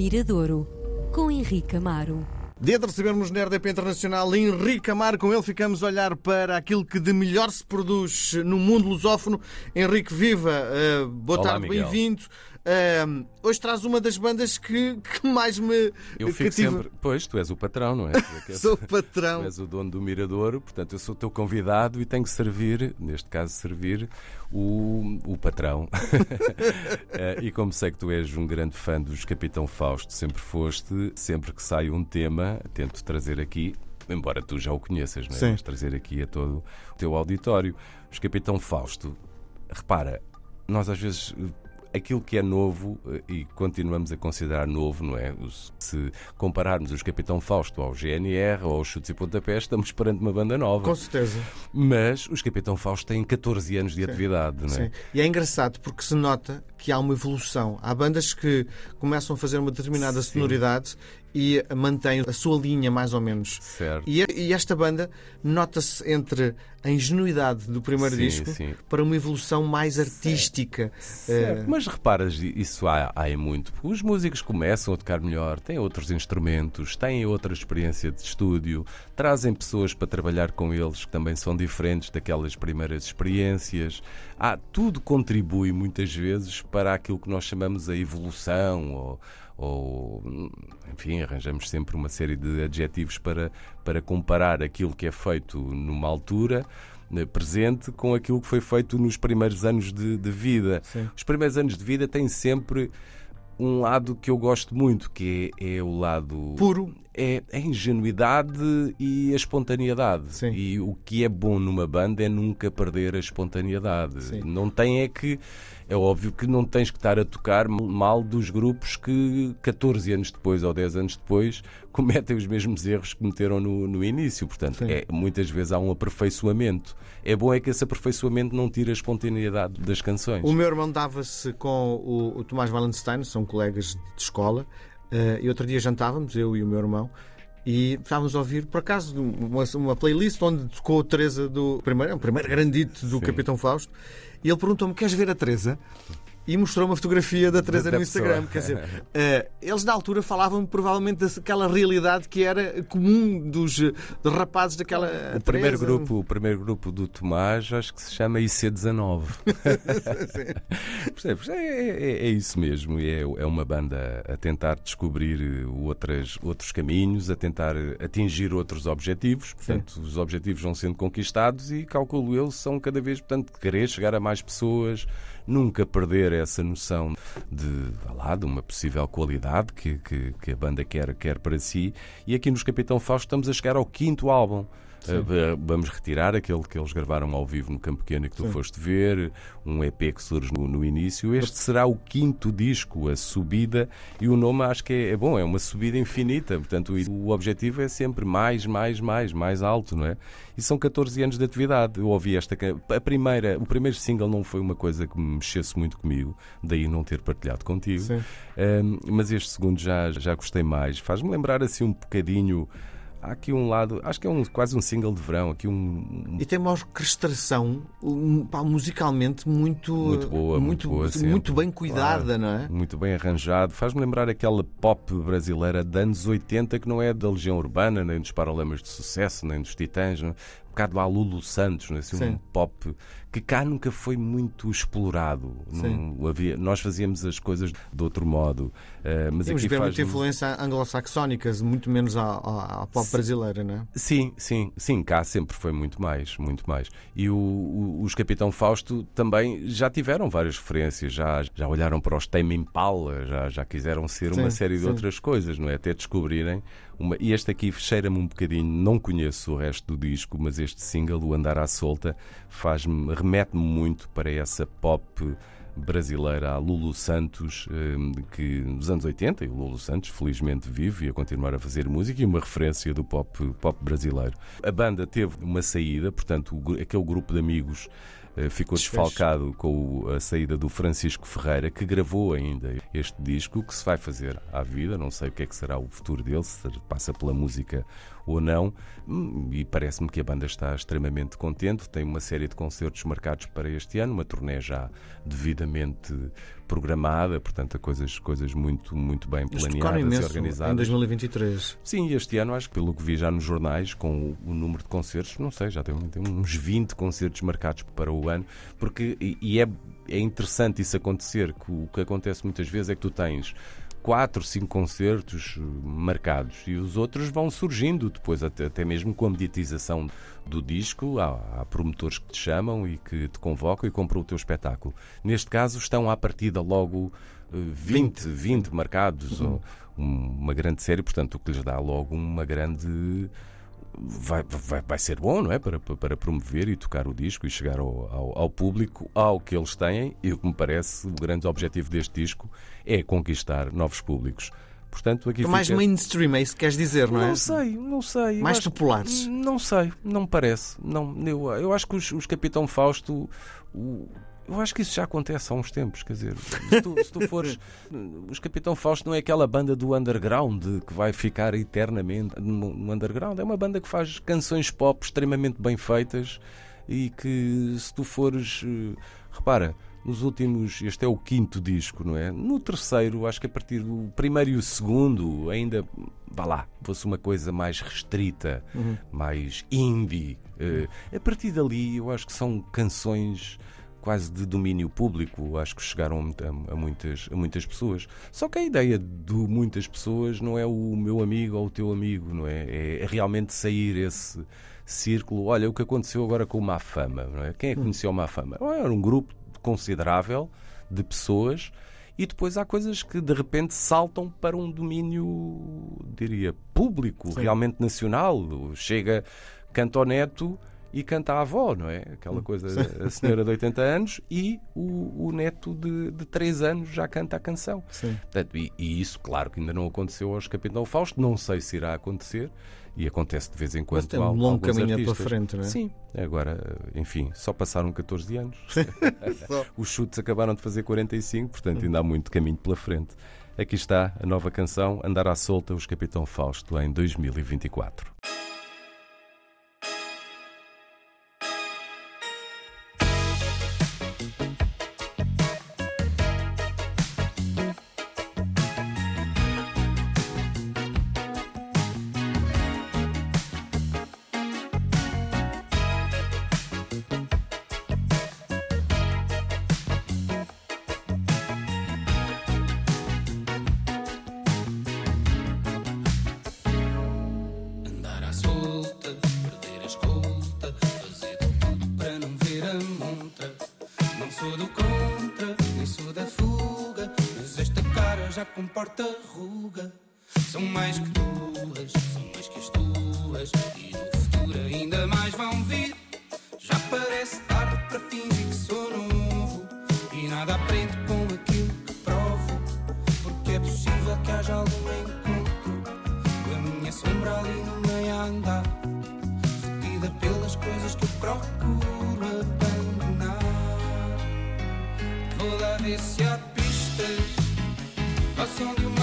Miradouro, com Henrique Amaro. Dia de recebermos na RDP Internacional Henrique Amaro. Com ele ficamos a olhar para aquilo que de melhor se produz no mundo lusófono. Henrique, viva! Uh, boa Olá, tarde, bem-vindo. Uh, hoje traz uma das bandas que, que mais me Eu fico cativa. sempre. Pois, tu és o patrão, não é? Tu é Sou Tu patrão. és o dono do Miradouro, portanto eu sou o teu convidado e tenho que servir, neste caso, servir o, o patrão. Eh, e como sei que tu és um grande fã dos Capitão Fausto, sempre foste, sempre que sai um tema, tento trazer aqui. Embora tu já o conheças, não é? Sim. Mas trazer aqui a todo o teu auditório. Os Capitão Fausto, repara, nós às vezes aquilo que é novo eh, e continuamos a considerar novo, não é? Se compararmos os Capitão Fausto ao GNR ou aos Chutes e Pontapés, estamos perante uma banda nova. Com certeza. Mas os Capitão Fausto têm 14 anos de atividade, não é? Sim. E é engraçado porque se nota que há uma evolução. Há bandas que começam a fazer uma determinada Sim. sonoridade e mantêm a sua linha, mais ou menos. Certo. E, e esta banda nota-se entre a ingenuidade do primeiro Sim, disco sim. para uma evolução mais artística. Certo, Eh, Mas reparas, isso há, há muito. Os músicos começam a tocar melhor, têm outros instrumentos, têm outra experiência de estúdio, trazem pessoas para trabalhar com eles que também são diferentes daquelas primeiras experiências. Há, tudo contribui muitas vezes para aquilo que nós chamamos a evolução ou. Ou, enfim, arranjamos sempre uma série de adjetivos para, para comparar aquilo que é feito numa altura eh, presente com aquilo que foi feito nos primeiros anos de, de vida. Sim. Os primeiros anos de vida têm sempre um lado que eu gosto muito, que é, é o lado puro. é a ingenuidade e a espontaneidade. Sim. E o que é bom numa banda é nunca perder a espontaneidade. Sim. Não tem é que. É óbvio que não tens que estar a tocar mal dos grupos que 14 anos depois ou 10 anos depois cometem os mesmos erros que cometeram no, no início. Portanto, Sim. é, muitas vezes há um aperfeiçoamento. É bom é que esse aperfeiçoamento não tire a espontaneidade das canções. O meu irmão dava-se com o, o Tomás Wallenstein, são colegas de escola, eh, e outro dia jantávamos, eu e o meu irmão, e estávamos a ouvir, por acaso, uma, uma playlist onde tocou a Teresa do primeiro, o primeiro grandito do Sim. Capitão Fausto, e ele perguntou-me: Queres ver a Teresa? E mostrou uma fotografia da Teresa Da no Instagram. pessoa. Quer dizer, eh, eles na altura falavam provavelmente daquela realidade que era comum dos, dos rapazes daquela. O primeiro, grupo, o primeiro grupo do Tomás acho que se chama IC19. Percebes? É, é- é isso mesmo. É, é uma banda a tentar descobrir outras, outros caminhos, a tentar atingir outros objetivos. Portanto, os objetivos vão sendo conquistados e, calculo eu, são cada vez, portanto, querer chegar a mais pessoas, nunca perder essa noção de, lá, de uma possível qualidade que, que, que a banda quer, quer para si. E aqui nos Capitão Fausto estamos a chegar ao quinto álbum. Uh, vamos retirar aquele que eles gravaram ao vivo no Campo Pequeno que tu Sim. foste ver, um EP que surge no, no início. Este será o quinto disco, a subida, e o nome acho que é, é bom, é uma subida infinita. Portanto, o, o objetivo é sempre mais, mais, mais, mais alto, não é? E são 14 anos de atividade. Eu ouvi esta. A primeira, o primeiro single não foi uma coisa que me mexesse muito comigo, daí não ter partilhado contigo. Sim. Um, mas este segundo já, já gostei mais. Faz-me lembrar assim um bocadinho. Há aqui um lado, acho que é um, quase um single de verão, aqui um, E tem uma orquestração pá, musicalmente muito, Muito boa, muito boa sempre. muito bem cuidada, não é? muito bem arranjado. Faz-me lembrar aquela pop brasileira de anos 80 que não é da Legião Urbana, nem dos Paralamas de Sucesso, nem dos Titãs. Não? Bocado à Lulu Santos, não é? assim, Sim. um pop que cá nunca foi muito explorado. Sim. Não havia, nós fazíamos as coisas de outro modo. eh, mas Temos aqui faz muita influência anglo-saxónica, muito menos à, à- à pop brasileira, não é? Sim, sim, sim, cá sempre foi muito mais, muito mais. E o- o- os Capitão Fausto também já tiveram várias referências, já, já olharam para os Tame Impala, já, já quiseram ser Sim, uma série de sim. outras coisas, não é? Até descobrirem. Uma... E este aqui cheira-me um bocadinho, não conheço o resto do disco, mas este single, o Andar à Solta, faz-me, remete-me muito para essa pop brasileira, a Lulu Santos, eh, que nos anos 80, e o Lulu Santos felizmente vive e a continuar a fazer música, e uma referência do pop, pop brasileiro. A banda teve uma saída, portanto, aquele grupo de amigos ficou Desfez. desfalcado com a saída do Francisco Ferreira, que gravou ainda este disco, que se vai fazer à vida, não sei o que é que será o futuro dele, se passa pela música ou não, Hum, e parece-me que a banda está extremamente contente, tem uma série de concertos marcados para este ano, uma turnê já devidamente programada, portanto, a coisas, coisas muito, muito bem planeadas e organizadas. em 2023. Sim, este ano acho que pelo que vi já nos jornais, com o, o número de concertos, não sei, já tem, tem uns 20 concertos marcados para o ano, porque e, e é, é interessante isso acontecer, que o que acontece muitas vezes é que tu tens quatro, cinco concertos eh, marcados e os outros vão surgindo depois, até, até mesmo com a mediatização do disco. Há, há, promotores que te chamam e que te convocam e compram o teu espetáculo. Neste caso, estão à partida logo uh, 20, 20 marcados, uhum. uma grande série, portanto, o que lhes dá logo uma grande vai, vai, vai ser bom, não é? Para, para promover e tocar o disco e chegar ao, ao, ao, público, ao que eles têm. E o que me parece o grande objetivo deste disco é conquistar novos públicos. Portanto, aqui mais fica... mainstream, é isso que queres dizer, não é? Não sei, não sei. Mais acho... populares? Não sei, não me parece. Não, eu, eu acho que os, os Capitão Fausto. O, eu acho que isso já acontece há uns tempos, quer dizer, se tu, se tu fores. Os Capitão Fausto não é aquela banda do underground que vai ficar eternamente no underground. É uma banda que faz canções pop extremamente bem feitas e que, se tu fores. Eh, repara, nos últimos. Este é o quinto disco, não é? No terceiro, acho que a partir do primeiro e o segundo, ainda. Vá lá, fosse uma coisa mais restrita, uhum. mais indie. Uh, a partir dali, eu acho que são canções quase de domínio público, acho que chegaram a, a, muitas, a muitas pessoas. Só que a ideia de muitas pessoas não é o meu amigo ou o teu amigo, não é? É, é realmente sair esse círculo. Olha, o que aconteceu agora com o Má Fama, não é? Quem é que conheceu o Má Fama? Era um grupo considerável de pessoas e depois há coisas que de repente saltam para um domínio, diria, público, Sim. realmente nacional. Chega Cantoneto e canta a avó, não é? Aquela coisa, a senhora de 80 anos e o, o neto de, de 3 anos já canta a canção. Sim. Portanto, e, e, isso, claro, que ainda não aconteceu aos Capitão Fausto, não sei se irá acontecer e acontece de vez em quando. Mas tem um longo caminho artistas. pela frente, não é? Sim, agora, enfim, só passaram 14 anos. Os chutes acabaram de fazer 45, portanto, ainda há muito caminho pela frente. Aqui está a nova canção Andar à Solta, os Capitão Fausto, em 2024. Já comporta ruga. Ao som de uma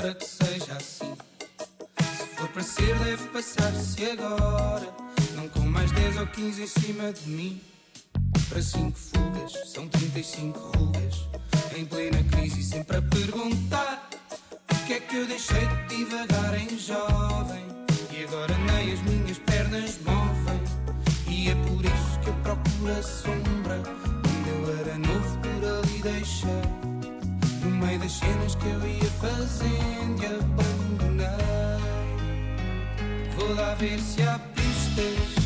para que seja assim. Se for para ser, deve passar-se agora, não com mais 10 ou 15 em cima de mim. Para cinco fugas, são 35 rugas, em plena crise, sempre a perguntar: o que é que eu deixei de divagar em jovem? E agora nem as minhas pernas movem, e é por isso que eu procuro a sombra. Quando eu era novo, por ali deixei No meio das cenas que eu ia fazendo e abandonei. Vou lá ver se há pistas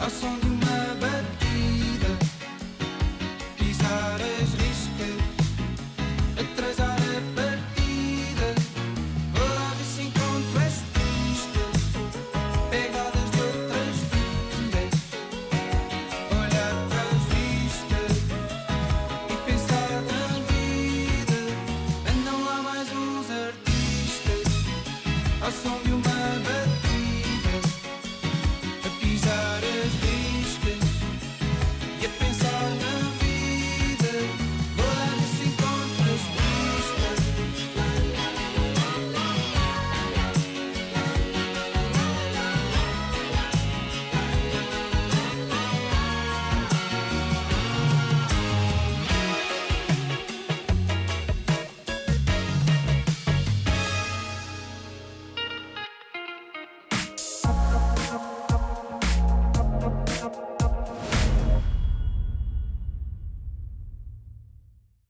Ao som de ao som